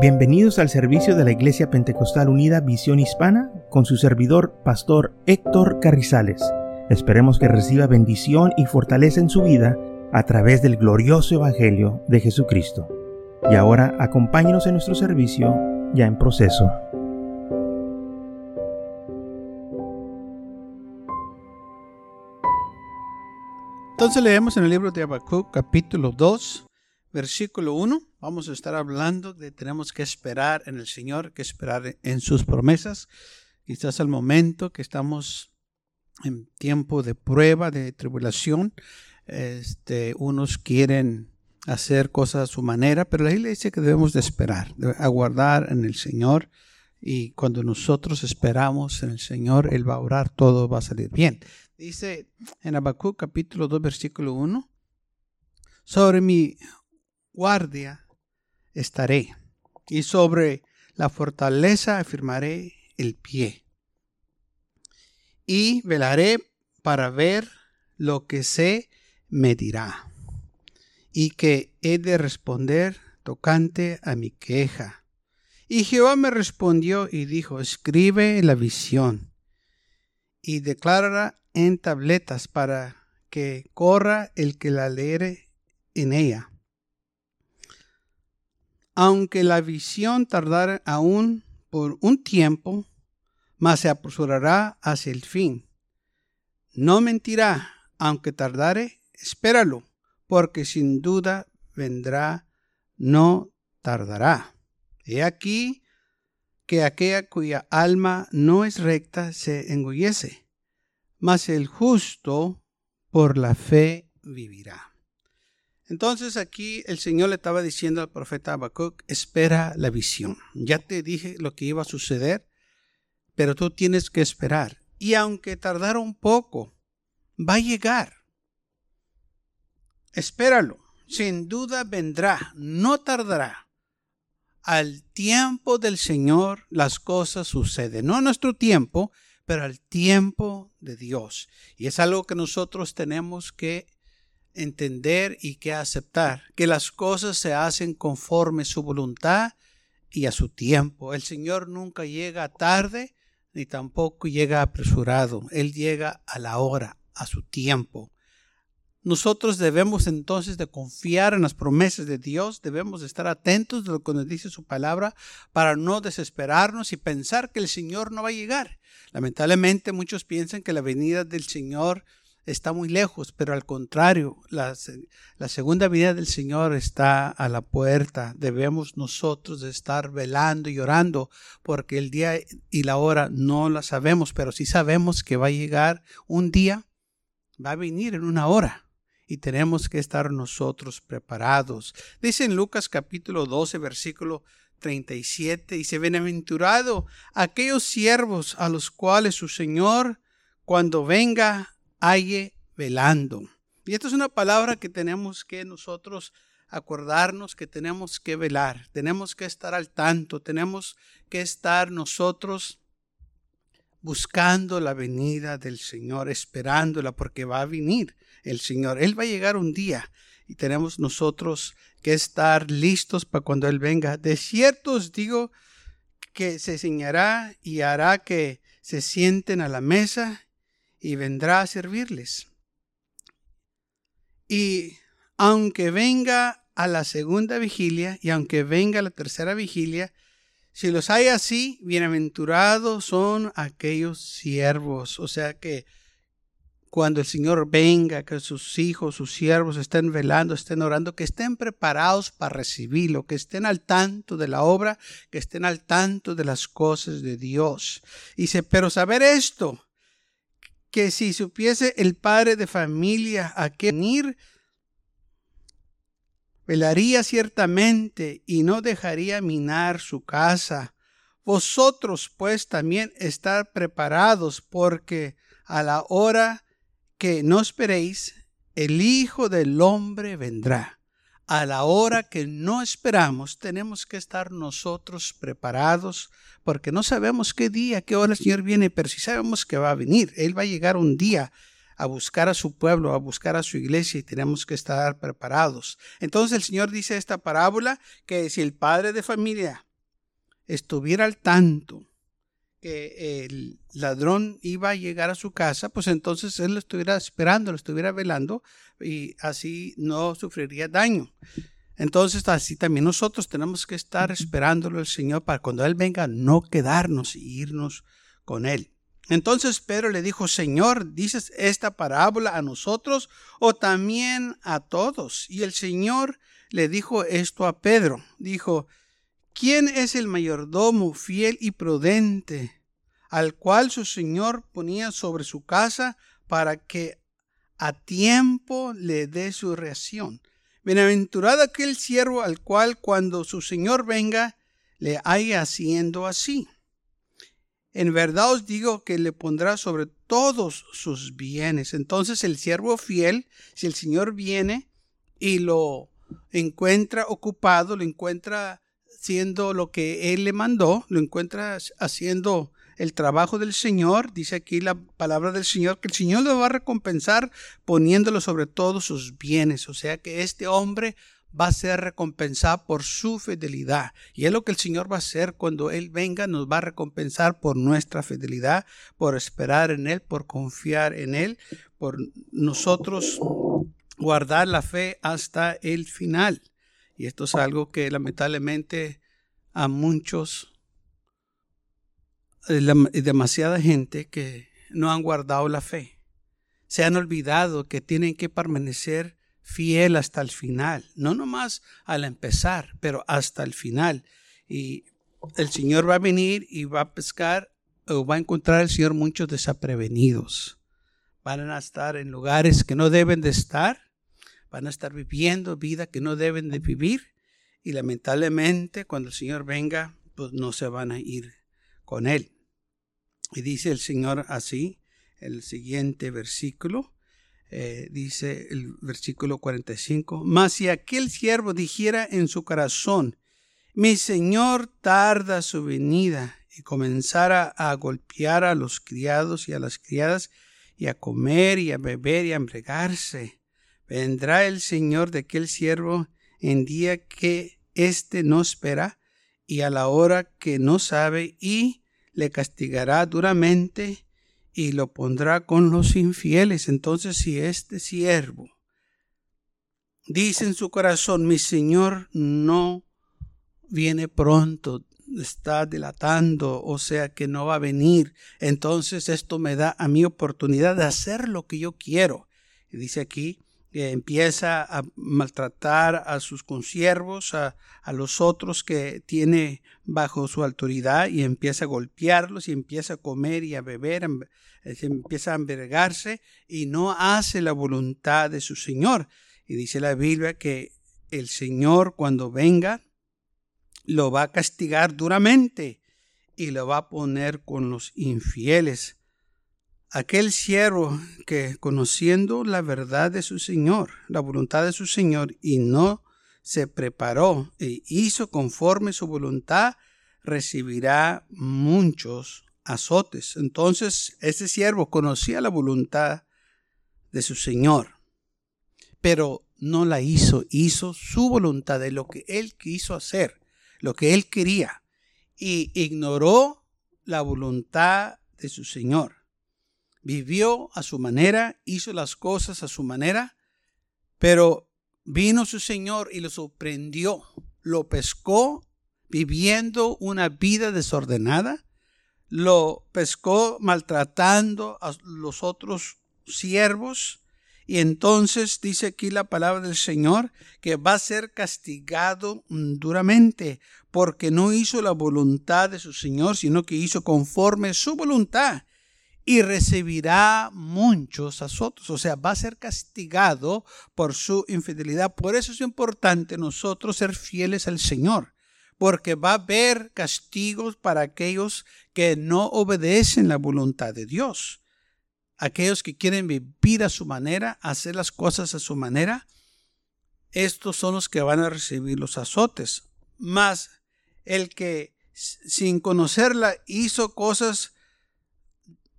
Bienvenidos al servicio de la Iglesia Pentecostal Unida Visión Hispana con su servidor, Pastor Héctor Carrizales. Esperemos que reciba bendición y fortaleza en su vida a través del glorioso Evangelio de Jesucristo. Y ahora acompáñenos en nuestro servicio ya en proceso. Entonces leemos en el libro de Habacuc capítulo 2, versículo 1. Vamos a estar hablando de tenemos que esperar en el Señor, que esperar en sus promesas. Quizás al momento que estamos en tiempo de prueba, de tribulación, este, unos quieren hacer cosas a su manera, pero la Biblia dice que debemos de esperar, de aguardar en el Señor y cuando nosotros esperamos en el Señor, Él va a orar, todo va a salir bien. Dice en Habacuc capítulo 2 versículo 1, sobre mi guardia estaré y sobre la fortaleza afirmaré el pie. Y velaré para ver lo que se me dirá y que he de responder tocante a mi queja. Y Jehová me respondió y dijo, escribe la visión y declárala en tabletas para que corra el que la leere en ella. Aunque la visión tardare aún por un tiempo, mas se apresurará hacia el fin. No mentirá, aunque tardare, espéralo, porque sin duda vendrá, no tardará. He aquí que aquella cuya alma no es recta se engullece mas el justo por la fe vivirá. Entonces aquí el Señor le estaba diciendo al profeta Habacuc, espera la visión. Ya te dije lo que iba a suceder, pero tú tienes que esperar. Y aunque tardara un poco, va a llegar. Espéralo, sin duda vendrá, no tardará. Al tiempo del Señor las cosas suceden, no a nuestro tiempo, pero al tiempo de Dios. Y es algo que nosotros tenemos que entender y que aceptar, que las cosas se hacen conforme su voluntad y a su tiempo. El Señor nunca llega tarde ni tampoco llega apresurado. Él llega a la hora, a su tiempo. Nosotros debemos entonces de confiar en las promesas de Dios, debemos de estar atentos de lo que nos dice su palabra para no desesperarnos y pensar que el Señor no va a llegar. Lamentablemente muchos piensan que la venida del Señor está muy lejos, pero al contrario, la, segunda venida del Señor está a la puerta. Debemos nosotros estar velando y orando porque el día y la hora no la sabemos, pero sí sabemos que va a llegar un día, va a venir en una hora y tenemos que estar nosotros preparados. Dice en Lucas capítulo 12, versículo 37, dice, Bienaventurado aquellos siervos a los cuales su Señor, cuando venga, halle velando. Y esta es una palabra que tenemos que nosotros acordarnos que tenemos que velar, tenemos que estar al tanto, tenemos que estar nosotros buscando la venida del Señor, esperándola porque va a venir el Señor. Él va a llegar un día y tenemos nosotros que estar listos para cuando Él venga. De cierto os digo que se enseñará y hará que se sienten a la mesa y vendrá a servirles. Y aunque venga a la segunda vigilia y aunque venga a la tercera vigilia, si los hay así, bienaventurados son aquellos siervos. O sea que cuando el Señor venga, que sus hijos, sus siervos estén velando, estén orando, que estén preparados para recibirlo, que estén al tanto de la obra, que estén al tanto de las cosas de Dios. Y dice, pero saber esto, que si supiese el padre de familia a qué venir, velaría ciertamente y no dejaría minar su casa. Vosotros pues también estar preparados porque a la hora que no esperéis, el Hijo del Hombre vendrá. A la hora que no esperamos, tenemos que estar nosotros preparados, porque no sabemos qué día, qué hora el Señor viene, pero sí sabemos que va a venir. Él va a llegar un día a buscar a su pueblo, a buscar a su iglesia y tenemos que estar preparados. Entonces el Señor dice esta parábola que si el padre de familia estuviera al tanto que el ladrón iba a llegar a su casa, pues entonces él lo estuviera esperando, lo estuviera velando y así no sufriría daño. Entonces así también nosotros tenemos que estar esperándolo el Señor para cuando Él venga no quedarnos y irnos con Él. Entonces Pedro le dijo, Señor, ¿dices esta parábola a nosotros o también a todos? Y el Señor le dijo esto a Pedro. Dijo, ¿quién es el mayordomo fiel y prudente al cual su Señor ponía sobre su casa para que a tiempo le dé su reacción? Bienaventurado aquel siervo al cual cuando su Señor venga le haya haciendo así. En verdad os digo que le pondrá sobre todos sus bienes. Entonces el siervo fiel, si el Señor viene y lo encuentra ocupado, lo encuentra haciendo lo que Él le mandó, lo encuentra haciendo el trabajo del Señor, dice aquí la palabra del Señor, que el Señor lo va a recompensar poniéndolo sobre todos sus bienes. O sea que este hombre va a ser recompensado por su fidelidad. Y es lo que el Señor va a hacer cuando Él venga, nos va a recompensar por nuestra fidelidad, por esperar en Él, por confiar en Él, por nosotros guardar la fe hasta el final. Y esto es algo que lamentablemente a muchos demasiada gente que no han guardado la fe. Se han olvidado que tienen que permanecer fiel hasta el final, no nomás al empezar, pero hasta el final. Y el Señor va a venir y va a pescar o va a encontrar el Señor muchos desaprevenidos. Van a estar en lugares que no deben de estar, van a estar viviendo vida que no deben de vivir y lamentablemente cuando el Señor venga, pues no se van a ir con Él. Y dice el Señor así, el siguiente versículo, eh, dice el versículo 45, mas si aquel siervo dijera en su corazón, mi Señor tarda su venida, y comenzara a golpear a los criados y a las criadas, y a comer y a beber y a embregarse, vendrá el Señor de aquel siervo en día que éste no espera, y a la hora que no sabe, y le castigará duramente y lo pondrá con los infieles. Entonces, si este siervo dice en su corazón, mi Señor no viene pronto, está dilatando, o sea que no va a venir, entonces esto me da a mi oportunidad de hacer lo que yo quiero. Y dice aquí, empieza a maltratar a sus consiervos, a, a, los otros que tiene bajo su autoridad y empieza a golpearlos y empieza a comer y a beber, em, empieza a envergarse y no hace la voluntad de su Señor. Y dice la Biblia que el Señor cuando venga lo va a castigar duramente y lo va a poner con los infieles aquel siervo que conociendo la verdad de su Señor, la voluntad de su Señor, y no se preparó e hizo conforme su voluntad, recibirá muchos azotes. Entonces, ese siervo conocía la voluntad de su Señor, pero no la hizo, hizo su voluntad de lo que él quiso hacer, lo que él quería, y ignoró la voluntad de su Señor vivió a su manera, hizo las cosas a su manera, pero vino su Señor y lo sorprendió, lo pescó viviendo una vida desordenada, lo pescó maltratando a los otros siervos, y entonces dice aquí la palabra del Señor que va a ser castigado duramente porque no hizo la voluntad de su Señor, sino que hizo conforme su voluntad y recibirá muchos azotes, o sea, va a ser castigado por su infidelidad. Por eso es importante nosotros ser fieles al Señor, porque va a haber castigos para aquellos que no obedecen la voluntad de Dios. Aquellos que quieren vivir a su manera, hacer las cosas a su manera, estos son los que van a recibir los azotes. Más el que sin conocerla hizo cosas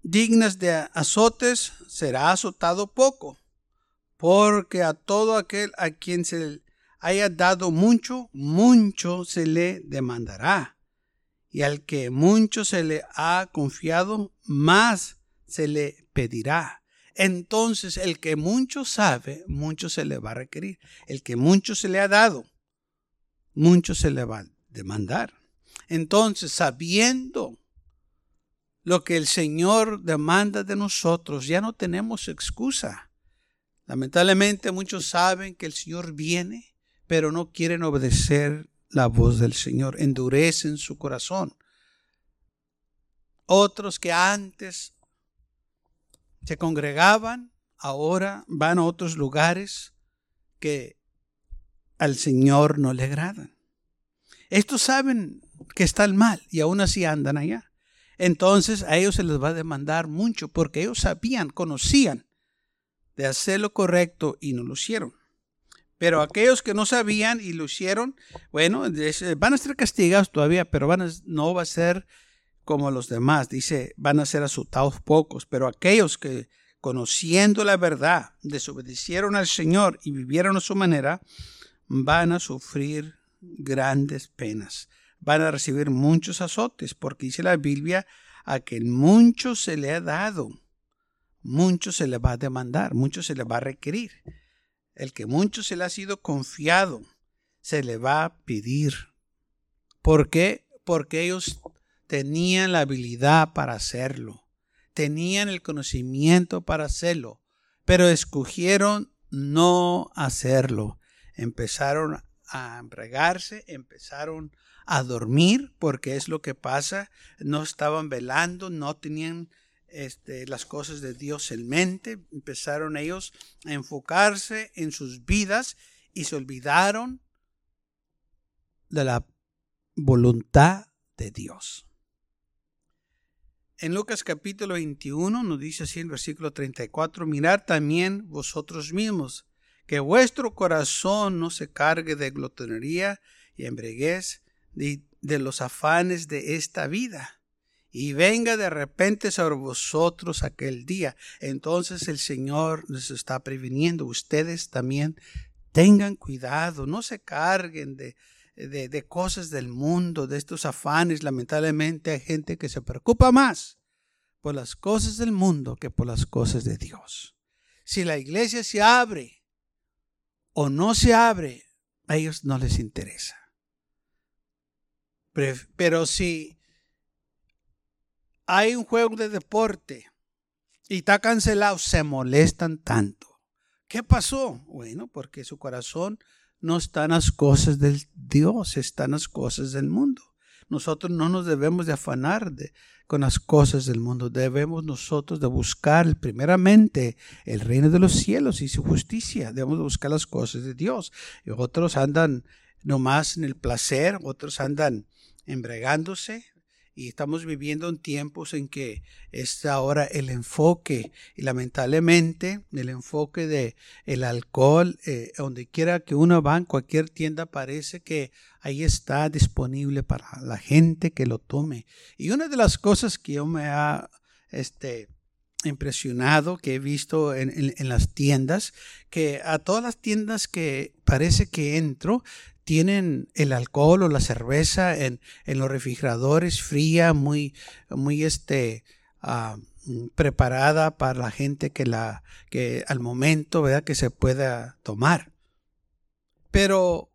dignas de azotes, será azotado poco, porque a todo aquel a quien se haya dado mucho, mucho se le demandará. Y al que mucho se le ha confiado, más se le pedirá. Entonces el que mucho sabe, mucho se le va a requerir. El que mucho se le ha dado, mucho se le va a demandar. Entonces, sabiendo lo que el Señor demanda de nosotros, ya no tenemos excusa. Lamentablemente muchos saben que el Señor viene, pero no quieren obedecer la voz del Señor, endurecen su corazón. Otros que antes se congregaban, ahora van a otros lugares que al Señor no le agradan. Estos saben que están mal y aún así andan allá. Entonces a ellos se les va a demandar mucho porque ellos sabían, conocían de hacer lo correcto y no lo hicieron. Pero aquellos que no sabían y lo hicieron, bueno, van a ser castigados todavía, pero van no va a ser como los demás. Dice, van a ser asustados pocos, pero aquellos que conociendo la verdad, desobedecieron al Señor y vivieron a su manera, van a sufrir grandes penas. Van a recibir muchos azotes, porque dice la Biblia, a que mucho se le ha dado, mucho se le va a demandar, mucho se le va a requerir. El que mucho se le ha sido confiado, se le va a pedir. ¿Por qué? Porque ellos tenían la habilidad para hacerlo, tenían el conocimiento para hacerlo, pero escogieron no hacerlo. Empezaron a embriagarse, empezaron a dormir, porque es lo que pasa, no estaban velando, no tenían este, las cosas de Dios en mente, empezaron ellos a enfocarse en sus vidas y se olvidaron de la voluntad de Dios. En Lucas capítulo 21 nos dice así el versículo 34, mirad también vosotros mismos, que vuestro corazón no se cargue de glotonería y embreguez de, de los afanes de esta vida y venga de repente sobre vosotros aquel día. Entonces el Señor les está previniendo. Ustedes también tengan cuidado, no se carguen de, de, de, cosas del mundo, de estos afanes. Lamentablemente hay gente que se preocupa más por las cosas del mundo que por las cosas de Dios. Si la iglesia se abre o no se abre, a ellos no les interesa. Pero si hay un juego de deporte y está cancelado, se molestan tanto. ¿Qué pasó? Bueno, porque su corazón no está en las cosas del Dios, está en las cosas del mundo. Nosotros no nos debemos de afanar de, con las cosas del mundo. Debemos nosotros de buscar primeramente el reino de los cielos y su justicia. Debemos de buscar las cosas de Dios. Y otros andan nomás en el placer, otros andan embregándose, y estamos viviendo en tiempos en que es ahora el enfoque y lamentablemente el enfoque de el alcohol eh, donde quiera que uno va en cualquier tienda parece que ahí está disponible para la gente que lo tome. Y una de las cosas que yo me ha este impresionado que he visto en, en, las tiendas, que a todas las tiendas que parece que entro, tienen el alcohol o la cerveza en, en los refrigeradores fría, muy, muy este, ah, preparada para la gente que la, que al momento, ¿verdad? Que se pueda tomar. Pero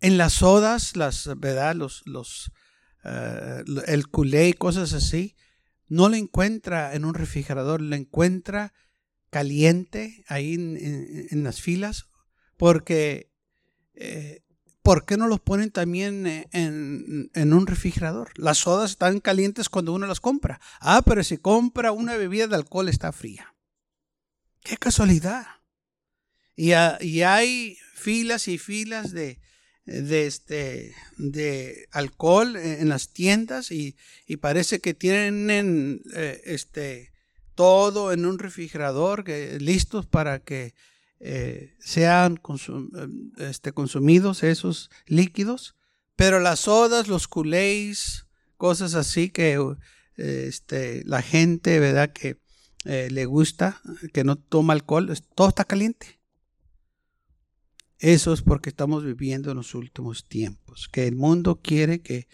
en las sodas, las, ¿verdad? Los, los, uh, el culé y cosas así, no lo encuentra en un refrigerador, lo encuentra caliente ahí en, en, las filas, porque eh, ¿por qué no los ponen también eh, en, un refrigerador? Las sodas están calientes cuando uno las compra. Ah, pero si compra una bebida de alcohol está fría. Qué casualidad. Y, hay filas y filas de, este, de alcohol en las tiendas y, parece que tienen eh, este, todo en un refrigerador listos para que eh, sean este, consumidos esos líquidos. Pero las sodas, los culés, cosas así que este, la gente, ¿verdad? Que eh, le gusta, que no toma alcohol, todo está caliente. Eso es porque estamos viviendo en los últimos tiempos, que el mundo quiere que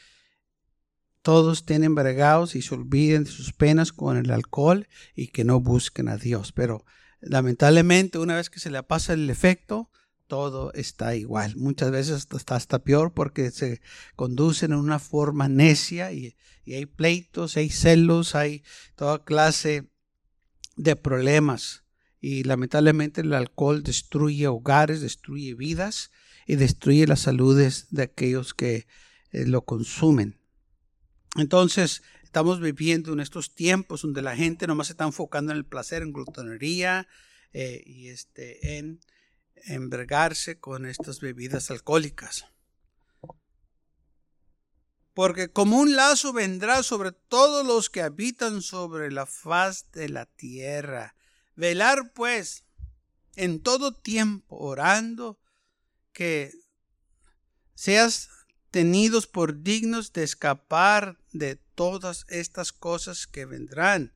todos tienen bregados y se olviden de sus penas con el alcohol y que no busquen a Dios. Pero lamentablemente una vez que se le pasa el efecto, todo está igual. Muchas veces está hasta peor porque se conducen en una forma necia y, y hay pleitos, hay celos, hay toda clase de problemas. Y lamentablemente el alcohol destruye hogares, destruye vidas y destruye las saludes de aquellos que eh, lo consumen. Entonces, estamos viviendo en estos tiempos donde la gente nomás se está enfocando en el placer, en glutonería eh, y este, en envergarse con estas bebidas alcohólicas. Porque como un lazo vendrá sobre todos los que habitan sobre la faz de la tierra. Velar pues en todo tiempo orando que seas tenidos por dignos de escapar de todas estas cosas que vendrán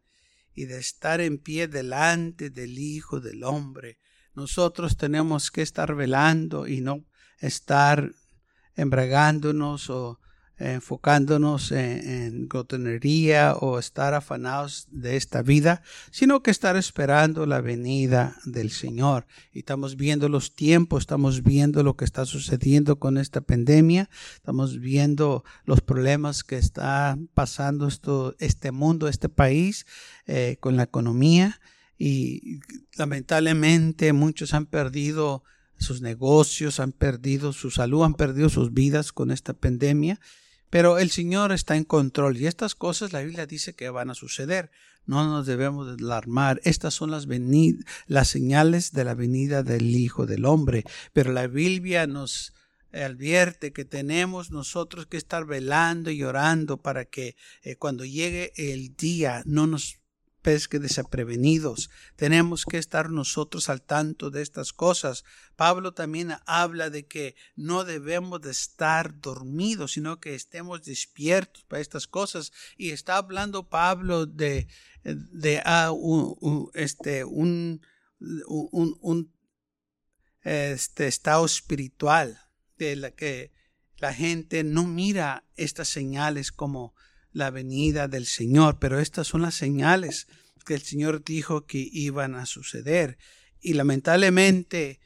y de estar en pie delante del Hijo del Hombre. Nosotros tenemos que estar velando y no estar embragándonos o enfocándonos en, en o estar afanados de esta vida, sino que estar esperando la venida del Señor. Y estamos viendo los tiempos, estamos viendo lo que está sucediendo con esta pandemia, estamos viendo los problemas que está pasando esto, este mundo, este país, eh, con la economía. Y lamentablemente muchos han perdido sus negocios, han perdido su salud, han perdido sus vidas con esta pandemia. Pero el Señor está en control y estas cosas la Biblia dice que van a suceder. No nos debemos alarmar. Estas son las, las señales de la venida del Hijo del Hombre. Pero la Biblia nos advierte que tenemos nosotros que estar velando y orando para que eh, cuando llegue el día no nos pesque desaprevenidos. Tenemos que estar nosotros al tanto de estas cosas. Pablo también habla de que no debemos de estar dormidos, sino que estemos despiertos para estas cosas. Y está hablando Pablo de, de ah, un, este, un, un, este estado espiritual de la que la gente no mira estas señales como la venida del Señor, pero estas son las señales que el Señor dijo que iban a suceder. Y lamentablemente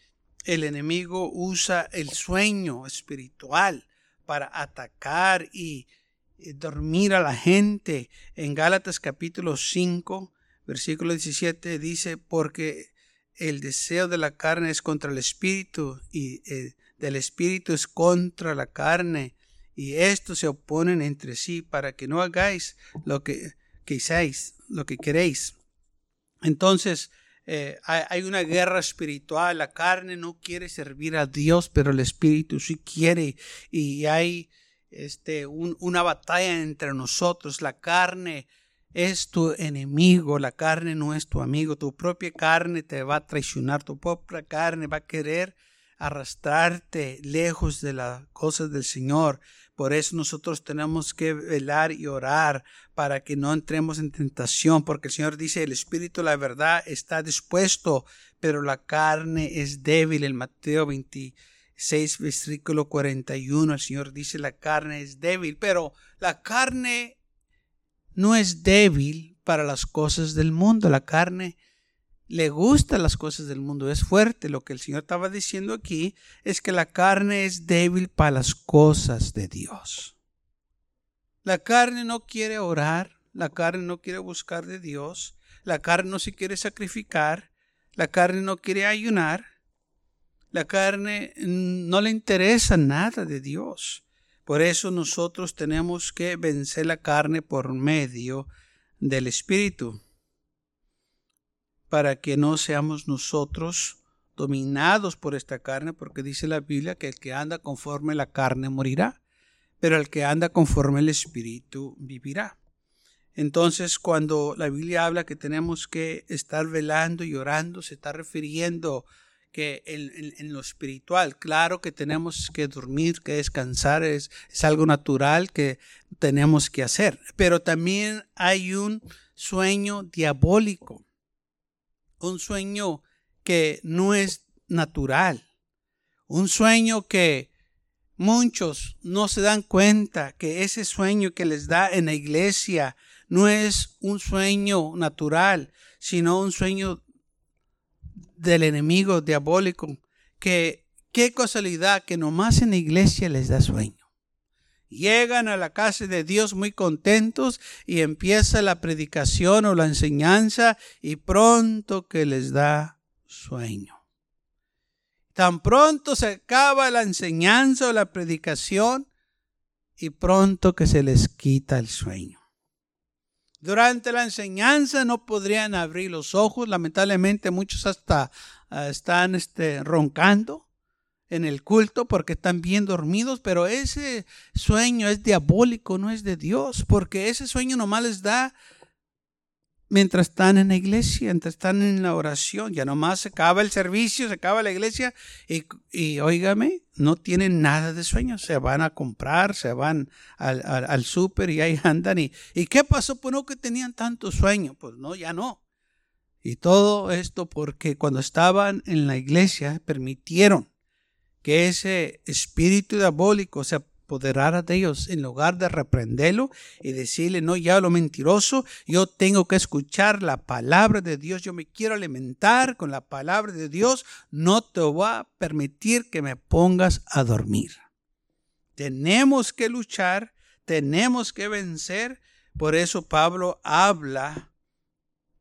el enemigo usa el sueño espiritual para atacar y dormir a la gente. En Gálatas capítulo 5, versículo 17 dice, porque el deseo de la carne es contra el espíritu y eh, del espíritu es contra la carne y estos se oponen entre sí para que no hagáis lo que queráis, lo que queréis. Entonces, eh, hay una guerra espiritual, la carne no quiere servir a Dios, pero el espíritu sí quiere y hay este, una batalla entre nosotros, la carne es tu enemigo, la carne no es tu amigo, tu propia carne te va a traicionar, tu propia carne va a querer arrastrarte lejos de las cosas del Señor. Por eso nosotros tenemos que velar y orar para que no entremos en tentación, porque el Señor dice, el Espíritu, la verdad, está dispuesto, pero la carne es débil. En Mateo 26, versículo 41, el Señor dice, la carne es débil, pero la carne no es débil para las cosas del mundo. La carne le gustan las cosas del mundo, es fuerte. Lo que el Señor estaba diciendo aquí es que la carne es débil para las cosas de Dios. La carne no quiere orar, la carne no quiere buscar de Dios, la carne no se quiere sacrificar, la carne no quiere ayunar, la carne no le interesa nada de Dios. Por eso nosotros tenemos que vencer la carne por medio del Espíritu para que no seamos nosotros dominados por esta carne, porque dice la Biblia que el que anda conforme la carne morirá, pero el que anda conforme el Espíritu vivirá. Entonces, cuando la Biblia habla que tenemos que estar velando y orando, se está refiriendo que en, lo espiritual, claro que tenemos que dormir, que descansar, es, es algo natural que tenemos que hacer, pero también hay un sueño diabólico un sueño que no es natural, un sueño que Muchos no se dan cuenta que ese sueño que les da en la iglesia no es un sueño natural, sino un sueño del enemigo diabólico. Que qué casualidad que nomás en la iglesia les da sueño. Llegan a la casa de Dios muy contentos y empieza la predicación o la enseñanza y pronto que les da sueño. Tan pronto se acaba la enseñanza o la predicación y pronto que se les quita el sueño. Durante la enseñanza no podrían abrir los ojos, lamentablemente muchos hasta ah, están este, roncando en el culto porque están bien dormidos, pero ese sueño es diabólico, no es de Dios, porque ese sueño nomás les da mientras están en la iglesia, mientras están en la oración. Ya nomás se acaba el servicio, se acaba la iglesia y, y óigame, no tienen nada de sueño. Se van a comprar, se van al, al, súper y ahí andan. Y, ¿Y qué pasó? Pues no que tenían tanto sueño. Pues no, ya no. Y todo esto porque cuando estaban en la iglesia permitieron que ese espíritu diabólico se apoderara de ellos en lugar de reprenderlo y decirle, no, ya lo mentiroso, yo tengo que escuchar la palabra de Dios, yo me quiero alimentar con la palabra de Dios, no te voy a permitir que me pongas a dormir. Tenemos que luchar, tenemos que vencer, por eso Pablo habla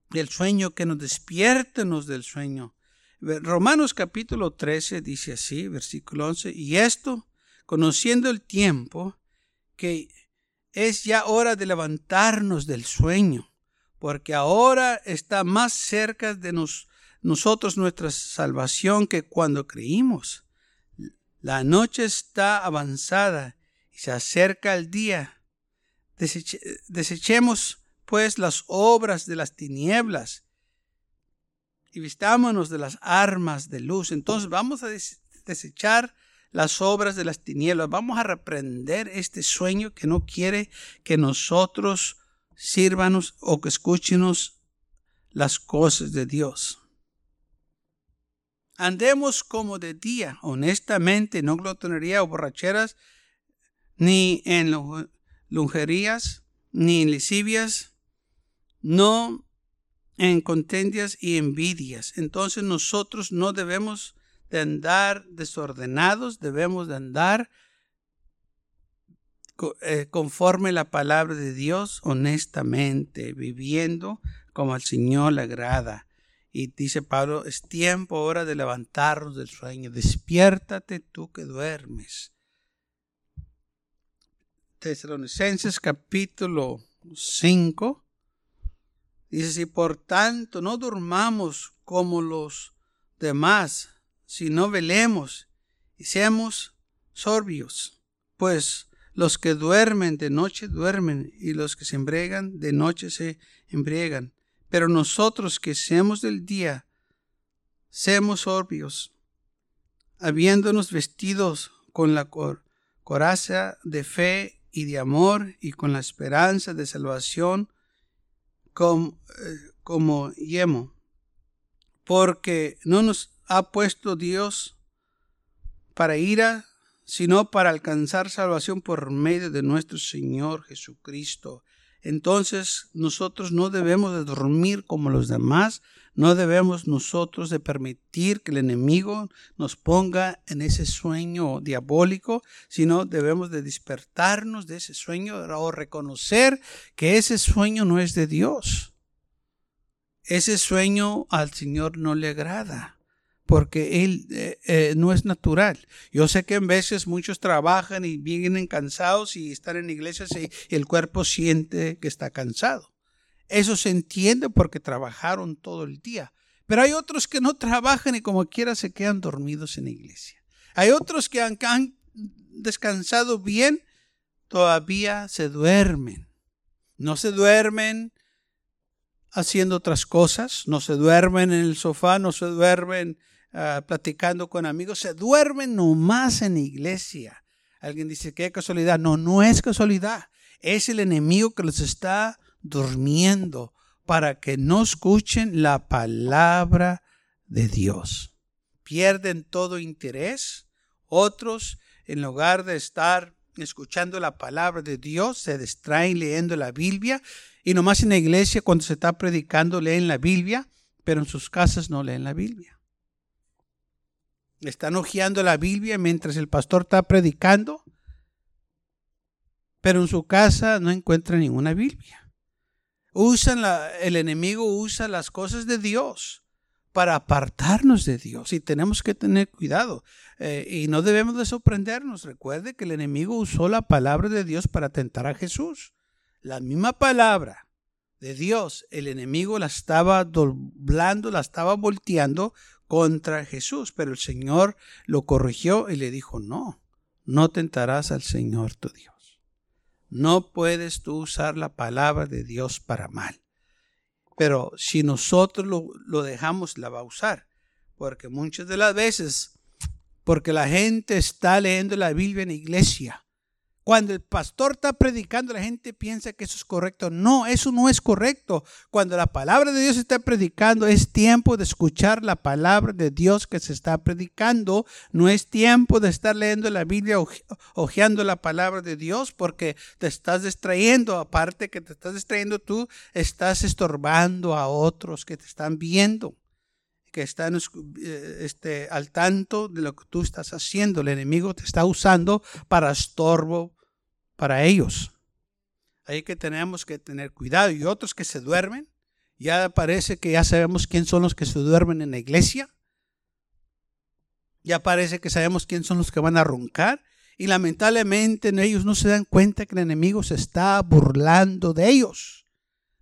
del sueño, que nos despiértenos del sueño. Romanos capítulo 13 dice así, versículo 11, y esto conociendo el tiempo, que es ya hora de levantarnos del sueño, porque ahora está más cerca de nosotros nuestra salvación que cuando creímos. La noche está avanzada y se acerca el día. desechemos pues las obras de las tinieblas y vistámonos de las armas de luz. Entonces vamos a desechar las obras de las tinieblas. Vamos a reprender este sueño que no quiere que nosotros sírvanos o que escúchenos las cosas de Dios. Andemos como de día, honestamente, no glotonería o borracheras, ni en lungerías, ni en lesivias, no en contendias y envidias. Entonces nosotros no debemos de andar desordenados, debemos de andar eh, conforme la palabra de Dios, honestamente, viviendo como al Señor le agrada. Y dice Pablo, es tiempo ahora de levantarnos del sueño, despiértate tú que duermes. Tesalonicenses capítulo 5 dice, si por tanto no durmamos como los demás, si no velemos y seamos sorbios, pues los que duermen de noche duermen y los que se embriagan de noche se embriagan. Pero nosotros que seamos del día, seamos sorbios, habiéndonos vestidos con la coraza de fe y de amor y con la esperanza de salvación como, eh, como yemo, porque no nos ha puesto Dios para ira, sino para alcanzar salvación por medio de nuestro Señor Jesucristo. Entonces nosotros no debemos de dormir como los demás, no debemos nosotros de permitir que el enemigo nos ponga en ese sueño diabólico, sino debemos de despertarnos de ese sueño o reconocer que ese sueño no es de Dios. Ese sueño al Señor no le agrada porque él eh, eh, no es natural. Yo sé que en veces muchos trabajan y vienen cansados y están en iglesias y el cuerpo siente que está cansado. Eso se entiende porque trabajaron todo el día. Pero hay otros que no trabajan y como quiera se quedan dormidos en la iglesia. Hay otros que han, han descansado bien, todavía se duermen. No se duermen haciendo otras cosas, no se duermen en el sofá, no se duermen Ah, platicando con amigos, se duermen nomás en la iglesia. Alguien dice, qué casualidad. No, no es casualidad. Es el enemigo que los está durmiendo para que no escuchen la palabra de Dios. Pierden todo interés. Otros en lugar de estar escuchando la palabra de Dios, se distraen leyendo la Biblia y nomás en la iglesia cuando se está predicando leen la Biblia, pero en sus casas no leen la Biblia. Están hojeando la Biblia mientras el pastor está predicando, pero en su casa no encuentra ninguna Biblia. Usan el enemigo usa las cosas de Dios para apartarnos de Dios y tenemos que tener cuidado eh, y no debemos de sorprendernos. Recuerde que el enemigo usó la palabra de Dios para tentar a Jesús. La misma palabra de Dios, el enemigo la estaba doblando, la estaba volteando contra Jesús, pero el Señor lo corrigió y le dijo, no, no tentarás al Señor tu Dios. No puedes tú usar la palabra de Dios para mal. Pero si nosotros lo, dejamos, la va a usar. Porque muchas de las veces, porque la gente está leyendo la Biblia en iglesia, cuando el pastor está predicando, la gente piensa que eso es correcto. No, eso no es correcto. Cuando la palabra de Dios está predicando, es tiempo de escuchar la palabra de Dios que se está predicando. No es tiempo de estar leyendo la Biblia, hojeando la palabra de Dios, porque te estás distrayendo. Aparte que te estás distrayendo, tú estás estorbando a otros que te están viendo que están eh, este, al tanto de lo que tú estás haciendo. El enemigo te está usando para estorbo, para ellos. Ahí que tenemos que tener cuidado. Y otros que se duermen, ya parece que ya sabemos quién son los que se duermen en la iglesia. Ya parece que sabemos quién son los que van a roncar. Y lamentablemente ellos no se dan cuenta que el enemigo se está burlando de ellos.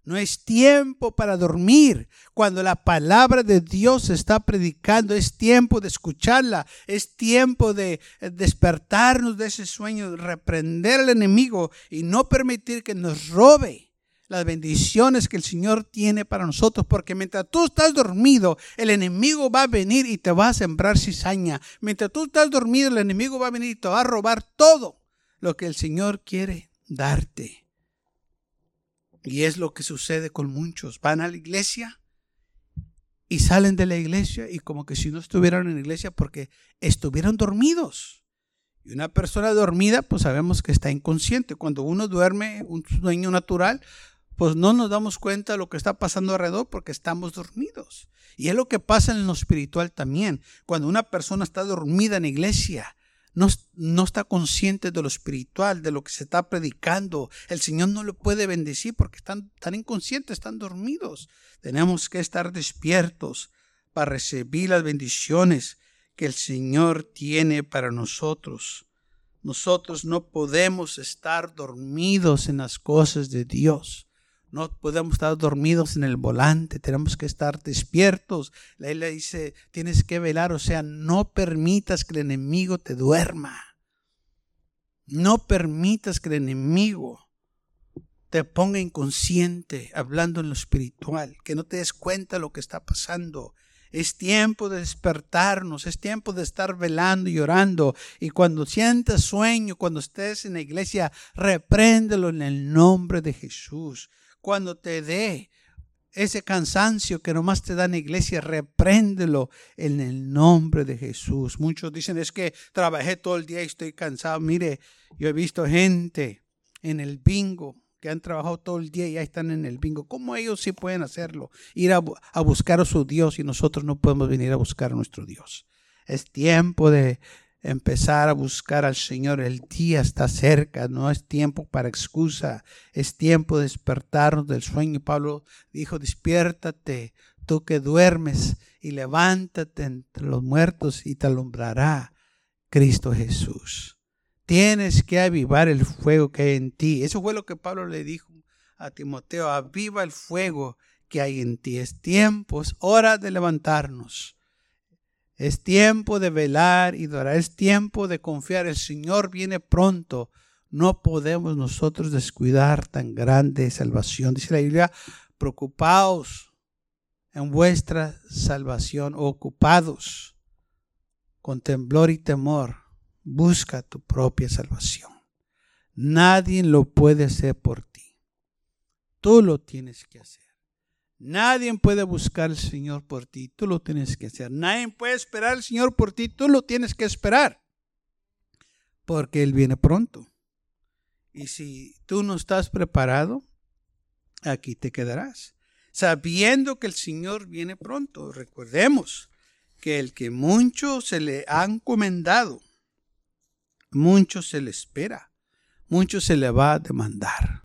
No es tiempo para dormir. Cuando la palabra de Dios se está predicando, es tiempo de escucharla. Es tiempo de despertarnos de ese sueño, reprender al enemigo y no permitir que nos robe las bendiciones que el Señor tiene para nosotros. Porque mientras tú estás dormido, el enemigo va a venir y te va a sembrar cizaña. Mientras tú estás dormido, el enemigo va a venir y te va a robar todo lo que el Señor quiere darte. Y es lo que sucede con muchos. Van a la iglesia y salen de la iglesia y como que si no estuvieran en la iglesia porque estuvieron dormidos. Y una persona dormida, pues sabemos que está inconsciente. Cuando uno duerme un sueño natural, pues no nos damos cuenta de lo que está pasando alrededor porque estamos dormidos. Y es lo que pasa en lo espiritual también. Cuando una persona está dormida en la iglesia, no, está consciente de lo espiritual, de lo que se está predicando. El Señor no lo puede bendecir porque están tan inconscientes, están dormidos. Tenemos que estar despiertos para recibir las bendiciones que el Señor tiene para nosotros. Nosotros no podemos estar dormidos en las cosas de Dios. No podemos estar dormidos en el volante, tenemos que estar despiertos. La isla dice, tienes que velar, o sea, no permitas que el enemigo te duerma. No permitas que el enemigo te ponga inconsciente hablando en lo espiritual, que no te des cuenta de lo que está pasando. Es tiempo de despertarnos, es tiempo de estar velando y orando. Y cuando sientas sueño, cuando estés en la iglesia, repréndelo en el nombre de Jesús cuando te dé ese cansancio que nomás te da en la iglesia, repréndelo en el nombre de Jesús. Muchos dicen, es que trabajé todo el día y estoy cansado. Mire, yo he visto gente en el bingo que han trabajado todo el día y ya están en el bingo. ¿Cómo ellos sí pueden hacerlo? Ir a, a buscar a su Dios y nosotros no podemos venir a buscar a nuestro Dios. Es tiempo de empezar a buscar al Señor. El día está cerca, no es tiempo para excusa, es tiempo de despertarnos del sueño. Pablo dijo, despiértate, tú que duermes, y levántate entre los muertos y te alumbrará Cristo Jesús. Tienes que avivar el fuego que hay en ti. Eso fue lo que Pablo le dijo a Timoteo, aviva el fuego que hay en ti. Es tiempo, es hora de levantarnos es tiempo de velar y orar. Es tiempo de confiar. El Señor viene pronto. No podemos nosotros descuidar tan grande salvación. Dice la Biblia, preocupaos en vuestra salvación, ocupados con temblor y temor. Busca tu propia salvación. Nadie lo puede hacer por ti. Tú lo tienes que hacer. Nadie puede buscar al Señor por ti, tú lo tienes que hacer. Nadie puede esperar al Señor por ti, tú lo tienes que esperar. porque Él viene pronto. Y si tú no estás preparado, aquí te quedarás, sabiendo que el Señor viene pronto. Recordemos que el que mucho se le ha encomendado, mucho se le espera, mucho se le va a demandar.